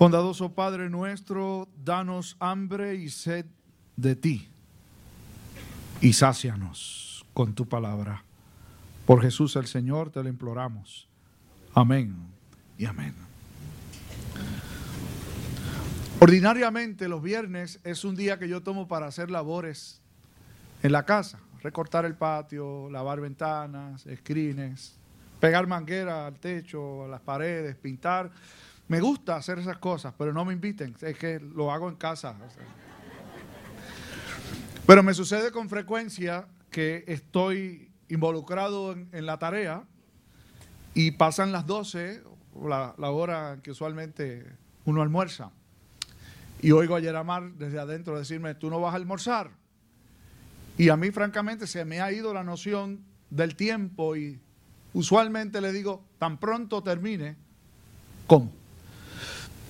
Bondadoso Padre nuestro, danos hambre y sed de ti y sácianos con tu palabra. Por Jesús el Señor te lo imploramos. Amén y amén. Ordinariamente los viernes es un día que yo tomo para hacer labores en la casa, recortar el patio, lavar ventanas, screens, pegar manguera al techo, a las paredes, pintar. Me gusta hacer esas cosas, pero no me inviten, es que lo hago en casa. Pero me sucede con frecuencia que estoy involucrado en, la tarea y pasan las 12, la, hora que usualmente uno almuerza. Y oigo a Yeramar desde adentro decirme, tú no vas a almorzar. Y a mí francamente se me ha ido la noción del tiempo y usualmente le digo, tan pronto termine, ¿cómo?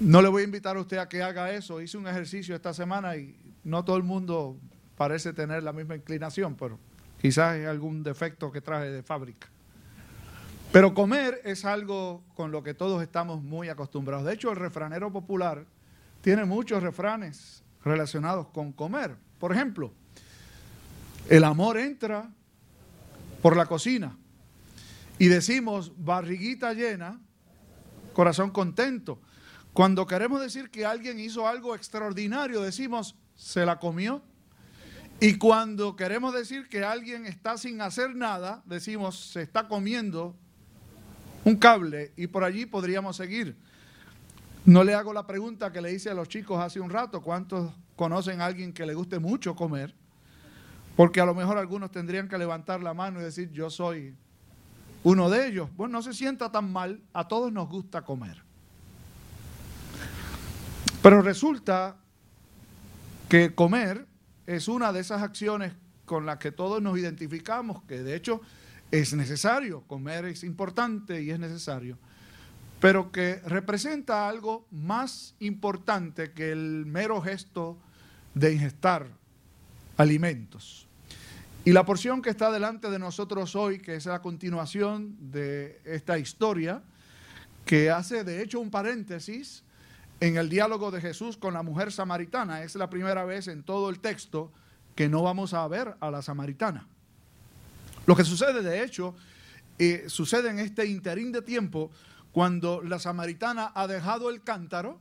No le voy a invitar a usted a que haga eso. Hice un ejercicio esta semana y no todo el mundo parece tener la misma inclinación, pero quizás es algún defecto que traje de fábrica. Pero comer es algo con lo que todos estamos muy acostumbrados. De hecho, el refranero popular tiene muchos refranes relacionados con comer. Por ejemplo, el amor entra por la cocina y decimos barriguita llena, corazón contento. Cuando queremos decir que alguien hizo algo extraordinario, decimos se la comió. Y cuando queremos decir que alguien está sin hacer nada, decimos se está comiendo un cable y por allí podríamos seguir. No le hago la pregunta que le hice a los chicos hace un rato, ¿cuántos conocen a alguien que le guste mucho comer? Porque a lo mejor algunos tendrían que levantar la mano y decir, yo soy uno de ellos. Bueno, no se sienta tan mal, a todos nos gusta comer. Pero resulta que comer es una de esas acciones con las que todos nos identificamos, que de hecho es necesario, comer es importante y es necesario pero que representa algo más importante que el mero gesto de ingestar alimentos. Y la porción que está delante de nosotros hoy, que es la continuación de esta historia, que hace de hecho un paréntesis en el diálogo de Jesús con la mujer samaritana, es la primera vez en todo el texto que no vamos a ver a la samaritana. Lo que sucede de hecho, eh, sucede en este interín de tiempo, cuando la samaritana ha dejado el cántaro,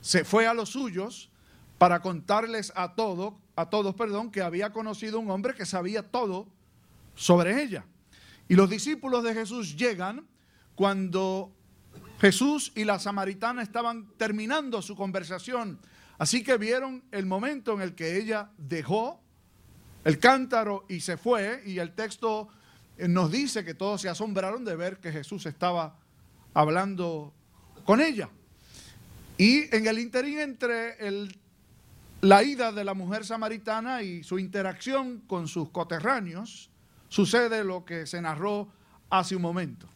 se fue a los suyos para contarles a todos, a todos, perdón, que había conocido un hombre que sabía todo sobre ella. Y los discípulos de Jesús llegan cuando Jesús y la samaritana estaban terminando su conversación. Así que vieron el momento en el que ella dejó el cántaro y se fue. Y el texto nos dice que todos se asombraron de ver que Jesús estaba hablando con ella. Y en el interín entre la ida de la mujer samaritana y su interacción con sus coterráneos, sucede lo que se narró hace un momento.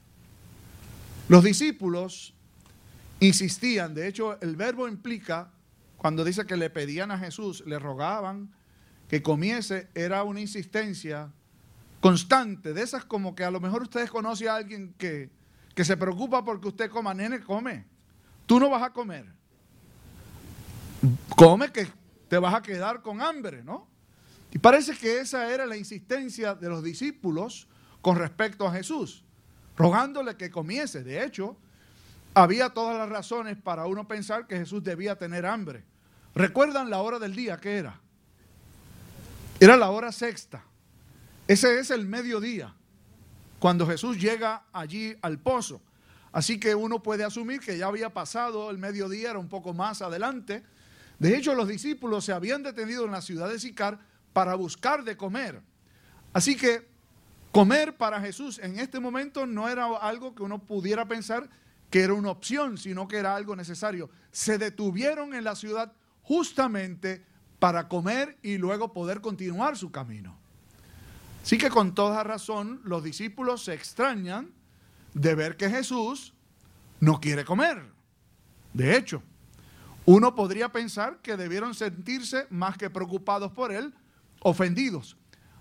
Los discípulos insistían, de hecho el verbo implica, cuando dice que le pedían a Jesús, le rogaban que comiese, era una insistencia constante, de esas como que a lo mejor ustedes conocen a alguien que que se preocupa porque usted coma, nene, come. Tú no vas a comer. Come que te vas a quedar con hambre, ¿no? Y parece que esa era la insistencia de los discípulos con respecto a Jesús, rogándole que comiese. De hecho, había todas las razones para uno pensar que Jesús debía tener hambre. ¿Recuerdan la hora del día que era? Era la hora sexta. Ese es el mediodía cuando Jesús llega allí al pozo. Así que uno puede asumir que ya había pasado el mediodía, era un poco más adelante. De hecho, los discípulos se habían detenido en la ciudad de Sicar para buscar de comer. Así que comer para Jesús en este momento no era algo que uno pudiera pensar que era una opción, sino que era algo necesario. Se detuvieron en la ciudad justamente para comer y luego poder continuar su camino. Así que con toda razón los discípulos se extrañan de ver que Jesús no quiere comer. De hecho, uno podría pensar que debieron sentirse más que preocupados por él, ofendidos.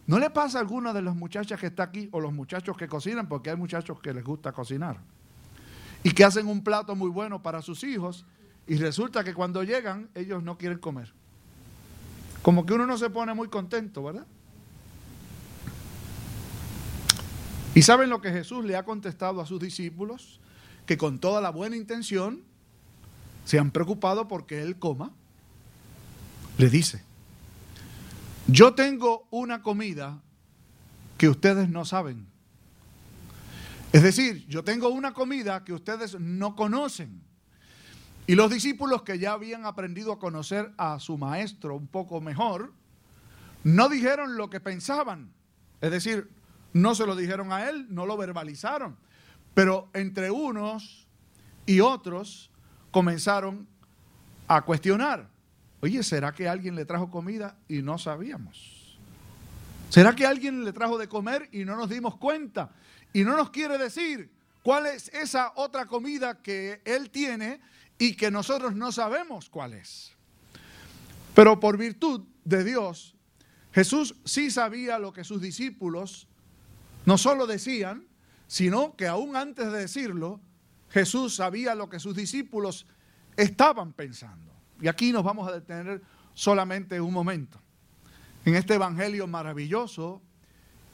¿No le pasa a alguna de las muchachas que está aquí o los muchachos que cocinan? Porque hay muchachos que les gusta cocinar y que hacen un plato muy bueno para sus hijos y resulta que cuando llegan ellos no quieren comer. Como que uno no se pone muy contento, ¿verdad? ¿Y saben lo que Jesús le ha contestado a sus discípulos? Que con toda la buena intención se han preocupado porque Él coma. Le dice, yo tengo una comida que ustedes no saben. Es decir, yo tengo una comida que ustedes no conocen. Y los discípulos que ya habían aprendido a conocer a su maestro un poco mejor, no dijeron lo que pensaban. Es decir, no se lo dijeron a él, no lo verbalizaron. Pero entre unos y otros comenzaron a cuestionar. Oye, ¿será que alguien le trajo comida y no sabíamos? ¿Será que alguien le trajo de comer y no nos dimos cuenta? Y no nos quiere decir cuál es esa otra comida que él tiene y que nosotros no sabemos cuál es. Pero por virtud de Dios, Jesús sí sabía lo que sus discípulos no solo decían, sino que aún antes de decirlo, Jesús sabía lo que sus discípulos estaban pensando. Y aquí nos vamos a detener solamente un momento. En este Evangelio maravilloso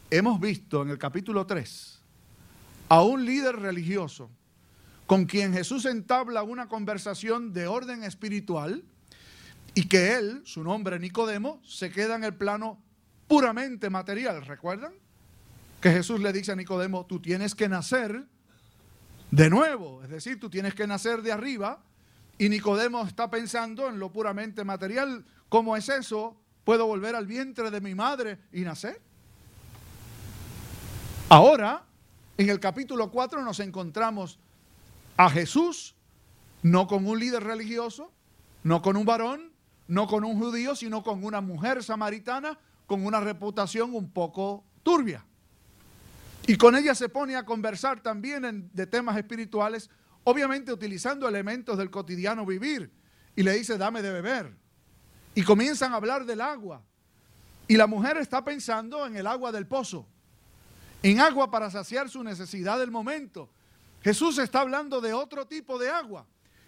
hemos visto en el capítulo 3 a un líder religioso con quien Jesús entabla una conversación de orden espiritual y que él, su nombre Nicodemo, se queda en el plano puramente material, ¿recuerdan? que Jesús le dice a Nicodemo, tú tienes que nacer de nuevo, es decir, tú tienes que nacer de arriba, y Nicodemo está pensando en lo puramente material, ¿cómo es eso? ¿Puedo volver al vientre de mi madre y nacer? Ahora, en el capítulo 4 nos encontramos a Jesús, no con un líder religioso, no con un varón, no con un judío, sino con una mujer samaritana con una reputación un poco turbia. Y con ella se pone a conversar también de temas espirituales, obviamente utilizando elementos del cotidiano vivir. Y le dice, dame de beber. Y comienzan a hablar del agua. Y la mujer está pensando en el agua del pozo, en agua para saciar su necesidad del momento. Jesús está hablando de otro tipo de agua.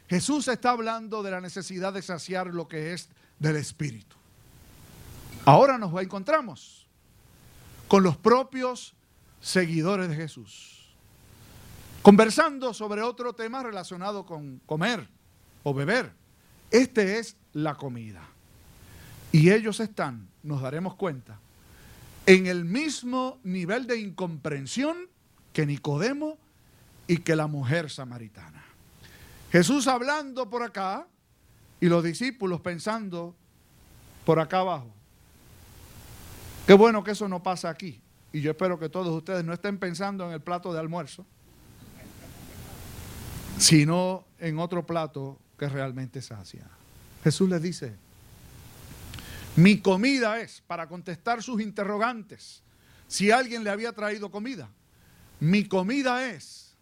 Jesús está hablando de la necesidad de saciar lo que es del Espíritu. Ahora nos encontramos con los propios seguidores de Jesús, conversando sobre otro tema relacionado con comer o beber. Este es la comida. Y ellos están, nos daremos cuenta, en el mismo nivel de incomprensión que Nicodemo y que la mujer samaritana. Jesús hablando por acá y los discípulos pensando por acá abajo. Qué bueno que eso no pasa aquí. Y yo espero que todos ustedes no estén pensando en el plato de almuerzo, sino en otro plato que realmente sacia. Jesús les dice, mi comida es, para contestar sus interrogantes, si alguien le había traído comida, mi comida es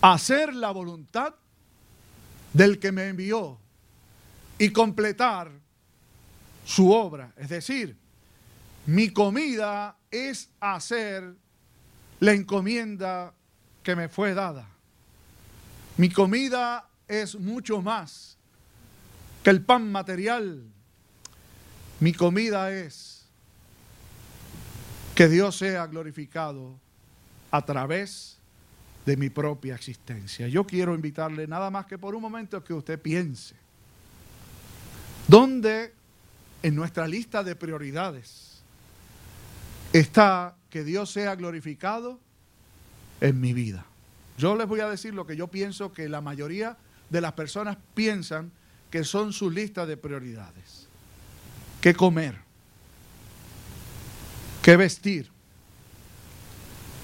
hacer la voluntad del que me envió y completar su obra. Es decir, mi comida es hacer la encomienda que me fue dada. Mi comida es mucho más que el pan material. Mi comida es que Dios sea glorificado a través de mi propia existencia. Yo quiero invitarle nada más que por un momento que usted piense. ¿Dónde en nuestra lista de prioridades está que Dios sea glorificado en mi vida. Yo les voy a decir lo que yo pienso que la mayoría de las personas piensan que son sus listas de prioridades. ¿Qué comer? ¿Qué vestir?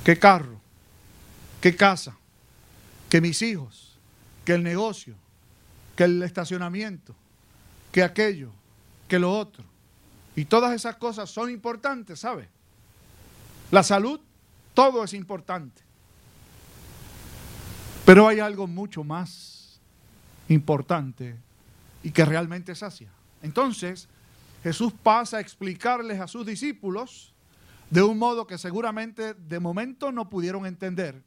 ¿Qué carro? ¿Qué casa? ¿Qué mis hijos? ¿Qué el negocio? ¿Qué el estacionamiento? ¿Qué aquello? ¿Qué lo otro? Y todas esas cosas son importantes, ¿sabe? La salud, todo es importante. Pero hay algo mucho más importante y que realmente sacia. Entonces, Jesús pasa a explicarles a sus discípulos de un modo que seguramente de momento no pudieron entender.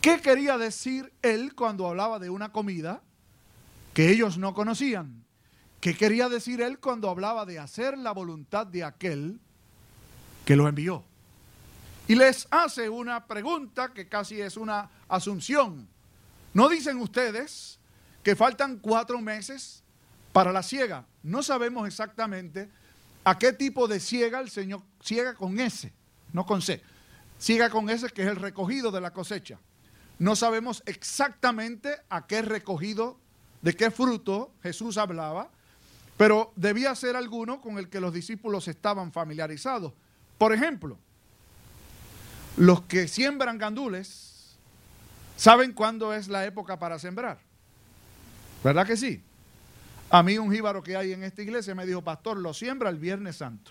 ¿Qué quería decir él cuando hablaba de una comida que ellos no conocían. ¿Qué quería decir él cuando hablaba de hacer la voluntad de aquel que lo envió? Y les hace una pregunta que casi es una asunción. ¿No dicen ustedes que faltan cuatro meses para la siega? No sabemos exactamente a qué tipo de siega el Señor ciega con S, no con C. Ciega con S que es el recogido de la cosecha. No sabemos exactamente a qué recogido, de qué fruto Jesús hablaba, pero debía ser alguno con el que los discípulos estaban familiarizados. Por ejemplo, los que siembran gandules saben cuándo es la época para sembrar. ¿Verdad que sí? A mí un jíbaro que hay en esta iglesia me dijo, pastor, lo siembra el Viernes Santo.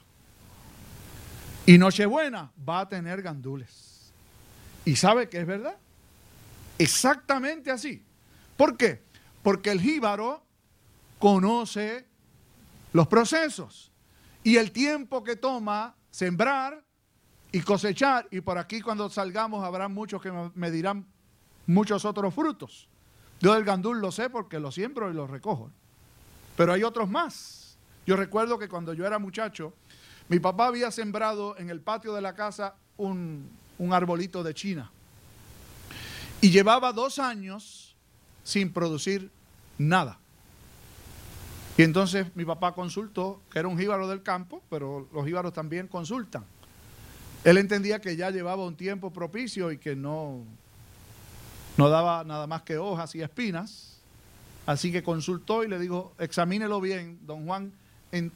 Y Nochebuena va a tener gandules. ¿Y sabe que es verdad? Exactamente así. ¿Por qué? Porque el jíbaro conoce los procesos y el tiempo que toma sembrar y cosechar. Y por aquí cuando salgamos habrá muchos que me dirán muchos otros frutos. Yo del gandul lo sé porque lo siembro y lo recojo. Pero hay otros más. Yo recuerdo que cuando yo era muchacho, mi papá había sembrado en el patio de la casa un, un arbolito de China. Y llevaba dos años sin producir nada. Y entonces mi papá consultó, que era un jíbaro del campo, pero los jíbaros también consultan. Él entendía que ya llevaba un tiempo propicio y que no, no daba nada más que hojas y espinas. Así que consultó y le dijo, examínelo bien, don Juan, en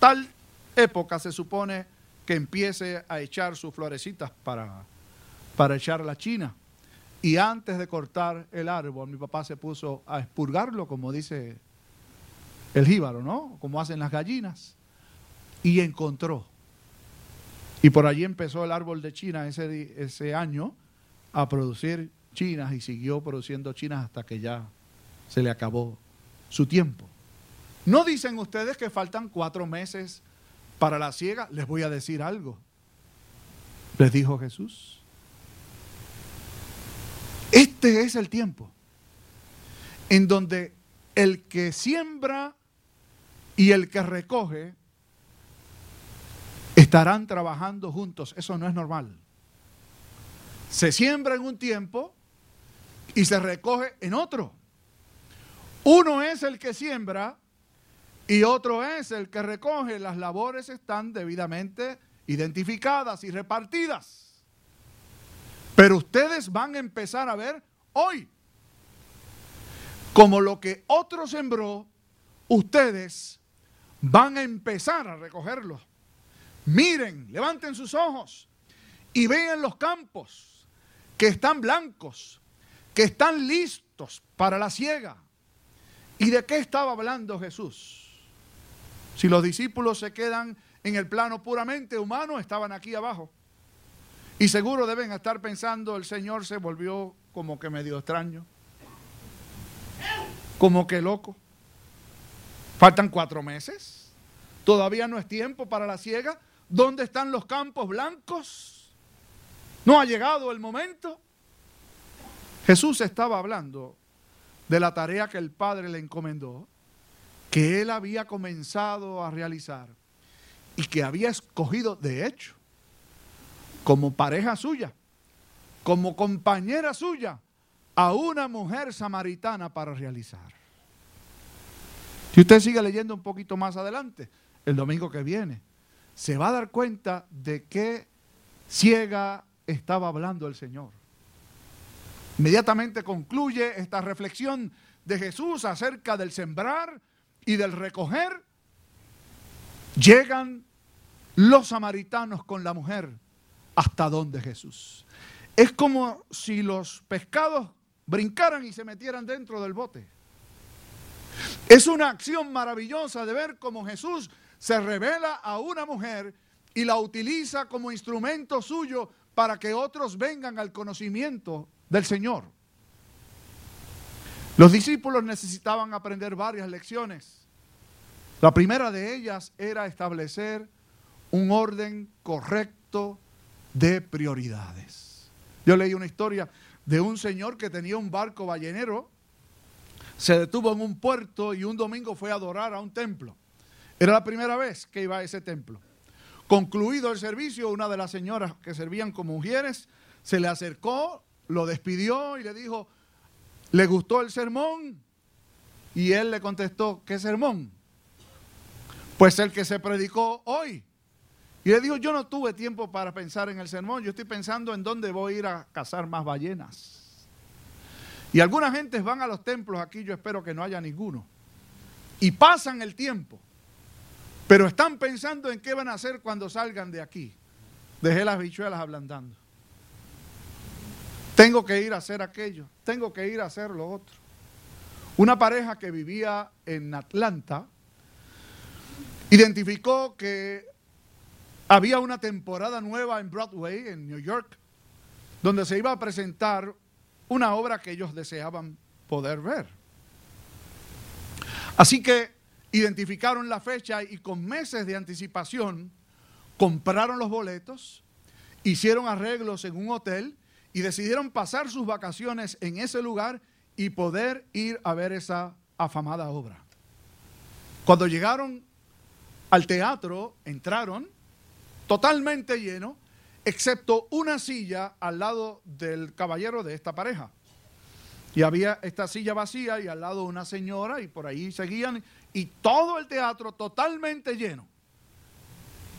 tal época se supone que empiece a echar sus florecitas para, para echar la china. Y antes de cortar el árbol, mi papá se puso a expurgarlo, como dice el jíbaro, ¿no? Como hacen las gallinas. Y encontró. Y por allí empezó el árbol de China ese, ese año a producir chinas y siguió produciendo chinas hasta que ya se le acabó su tiempo. ¿No dicen ustedes que faltan cuatro meses para la siega? Les voy a decir algo. Les dijo Jesús. Este es el tiempo en donde el que siembra y el que recoge estarán trabajando juntos. Eso no es normal. Se siembra en un tiempo y se recoge en otro. Uno es el que siembra y otro es el que recoge. Las labores están debidamente identificadas y repartidas. Pero ustedes van a empezar a ver hoy como lo que otro sembró, ustedes van a empezar a recogerlo. Miren, levanten sus ojos y vean los campos que están blancos, que están listos para la siega. ¿Y de qué estaba hablando Jesús? Si los discípulos se quedan en el plano puramente humano, estaban aquí abajo. Y seguro deben estar pensando, el Señor se volvió como que medio extraño, como que loco. Faltan cuatro meses, todavía no es tiempo para la siega. ¿Dónde están los campos blancos? ¿No ha llegado el momento? Jesús estaba hablando de la tarea que el Padre le encomendó, que él había comenzado a realizar y que había escogido, de hecho, como pareja suya, como compañera suya, a una mujer samaritana para realizar. Si usted sigue leyendo un poquito más adelante, el domingo que viene, se va a dar cuenta de qué ciega estaba hablando el Señor. Inmediatamente concluye esta reflexión de Jesús acerca del sembrar y del recoger. Llegan los samaritanos con la mujer hasta donde Jesús. Es como si los pescados brincaran y se metieran dentro del bote. Es una acción maravillosa de ver cómo Jesús se revela a una mujer y la utiliza como instrumento suyo para que otros vengan al conocimiento del Señor. Los discípulos necesitaban aprender varias lecciones. La primera de ellas era establecer un orden correcto de prioridades. Yo leí una historia de un señor que tenía un barco ballenero se detuvo en un puerto y un domingo fue a adorar a un templo. Era la primera vez que iba a ese templo. Concluido el servicio, una de las señoras que servían como mujeres se le acercó, lo despidió y le dijo, ¿le gustó el sermón? Y él le contestó, ¿qué sermón? Pues el que se predicó hoy. Y le dijo, yo no tuve tiempo para pensar en el sermón, yo estoy pensando en dónde voy a ir a cazar más ballenas. Y algunas gentes van a los templos, aquí yo espero que no haya ninguno. Y pasan el tiempo, pero están pensando en qué van a hacer cuando salgan de aquí. Dejé las bichuelas ablandando. Tengo que ir a hacer aquello, tengo que ir a hacer lo otro. Una pareja que vivía en Atlanta identificó que había una temporada nueva en Broadway, en New York, donde se iba a presentar una obra que ellos deseaban poder ver. Así que identificaron la fecha y con meses de anticipación compraron los boletos, hicieron arreglos en un hotel y decidieron pasar sus vacaciones en ese lugar y poder ir a ver esa afamada obra. Cuando llegaron al teatro, entraron totalmente lleno, excepto una silla al lado del caballero de esta pareja. Y había esta silla vacía y al lado una señora y por ahí seguían y todo el teatro totalmente lleno.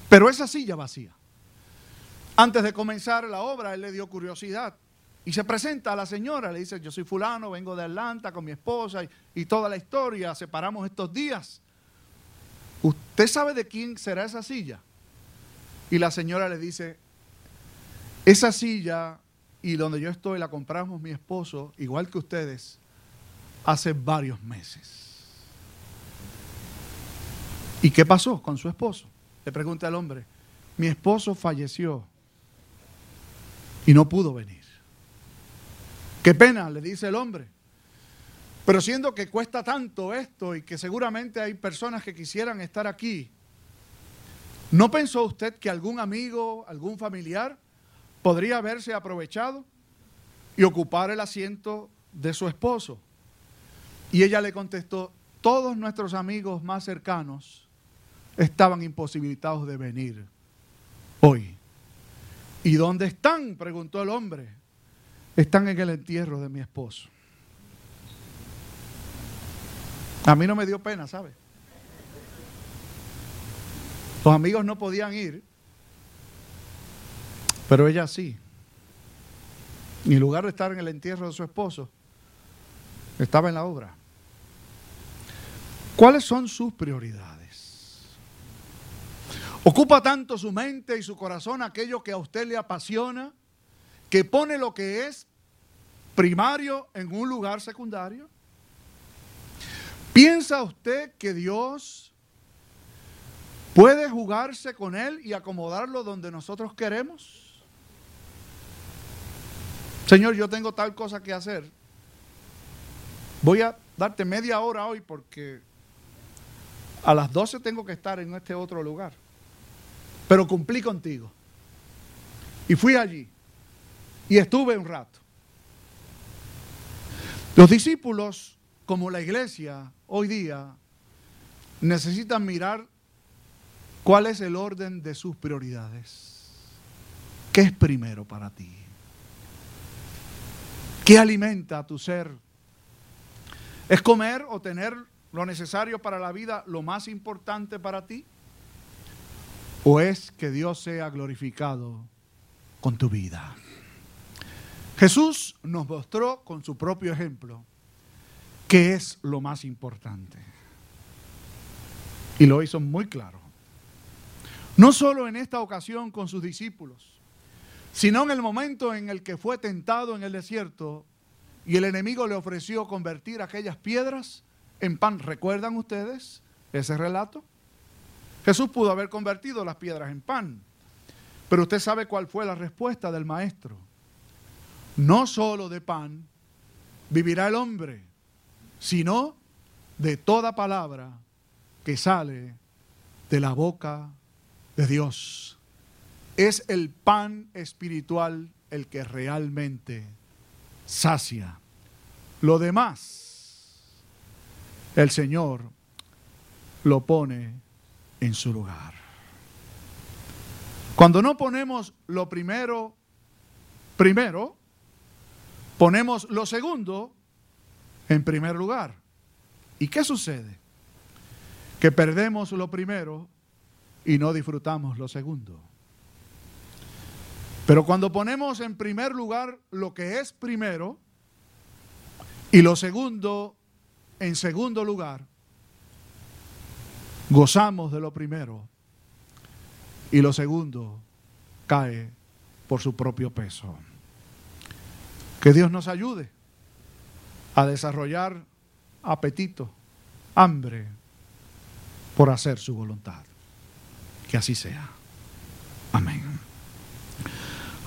Pero esa silla vacía. Antes de comenzar la obra, él le dio curiosidad y se presenta a la señora, le dice, yo soy fulano, vengo de Atlanta con mi esposa y, toda la historia, separamos estos días. ¿Usted sabe de quién será esa silla? Y la señora le dice, esa silla y donde yo estoy la compramos mi esposo, igual que ustedes, hace varios meses. ¿Y qué pasó con su esposo? Le pregunta al hombre, mi esposo falleció y no pudo venir. Qué pena, le dice el hombre. Pero siendo que cuesta tanto esto y que seguramente hay personas que quisieran estar aquí, ¿no pensó usted que algún amigo, algún familiar podría haberse aprovechado y ocupar el asiento de su esposo? Y ella le contestó, todos nuestros amigos más cercanos estaban imposibilitados de venir hoy. ¿Y dónde están? preguntó el hombre. Están en el entierro de mi esposo. A mí no me dio pena, ¿sabe? Los amigos no podían ir, pero ella sí. Y en lugar de estar en el entierro de su esposo, estaba en la obra. ¿Cuáles son sus prioridades? Ocupa tanto su mente y su corazón aquello que a usted le apasiona, que pone lo que es primario en un lugar secundario. ¿Piensa usted que Dios puede jugarse con él y acomodarlo donde nosotros queremos? Señor, yo tengo tal cosa que hacer. Voy a darte media hora hoy porque a las 12 tengo que estar en este otro lugar pero cumplí contigo. Y fui allí y estuve un rato. Los discípulos, como la iglesia hoy día, necesitan mirar cuál es el orden de sus prioridades. ¿Qué es primero para ti? ¿Qué alimenta a tu ser? ¿Es comer o tener lo necesario para la vida lo más importante para ti? ¿O es que Dios sea glorificado con tu vida? Jesús nos mostró con su propio ejemplo qué es lo más importante. Y lo hizo muy claro. No solo en esta ocasión con sus discípulos, sino en el momento en el que fue tentado en el desierto y el enemigo le ofreció convertir aquellas piedras en pan. ¿Recuerdan ustedes ese relato? Jesús pudo haber convertido las piedras en pan. Pero usted sabe cuál fue la respuesta del maestro. No solo de pan vivirá el hombre, sino de toda palabra que sale de la boca de Dios. Es el pan espiritual el que realmente sacia. Lo demás el Señor lo pone en su lugar. Cuando no ponemos lo primero, primero, ponemos lo segundo en primer lugar. ¿Y qué sucede? Que perdemos lo primero y no disfrutamos lo segundo. Pero cuando ponemos en primer lugar lo que es primero y lo segundo en segundo lugar, gozamos de lo primero y lo segundo cae por su propio peso. Que Dios nos ayude a desarrollar apetito, hambre por hacer su voluntad. Que así sea. Amén.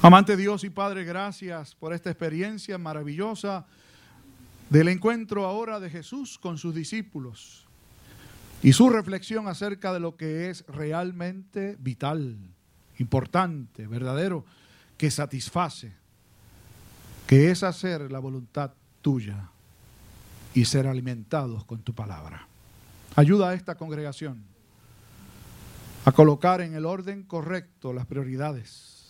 Amante Dios y Padre, gracias por esta experiencia maravillosa del encuentro ahora de Jesús con sus discípulos y su reflexión acerca de lo que es realmente vital, importante, verdadero, que satisface, que es hacer la voluntad tuya y ser alimentados con tu palabra. Ayuda a esta congregación a colocar en el orden correcto las prioridades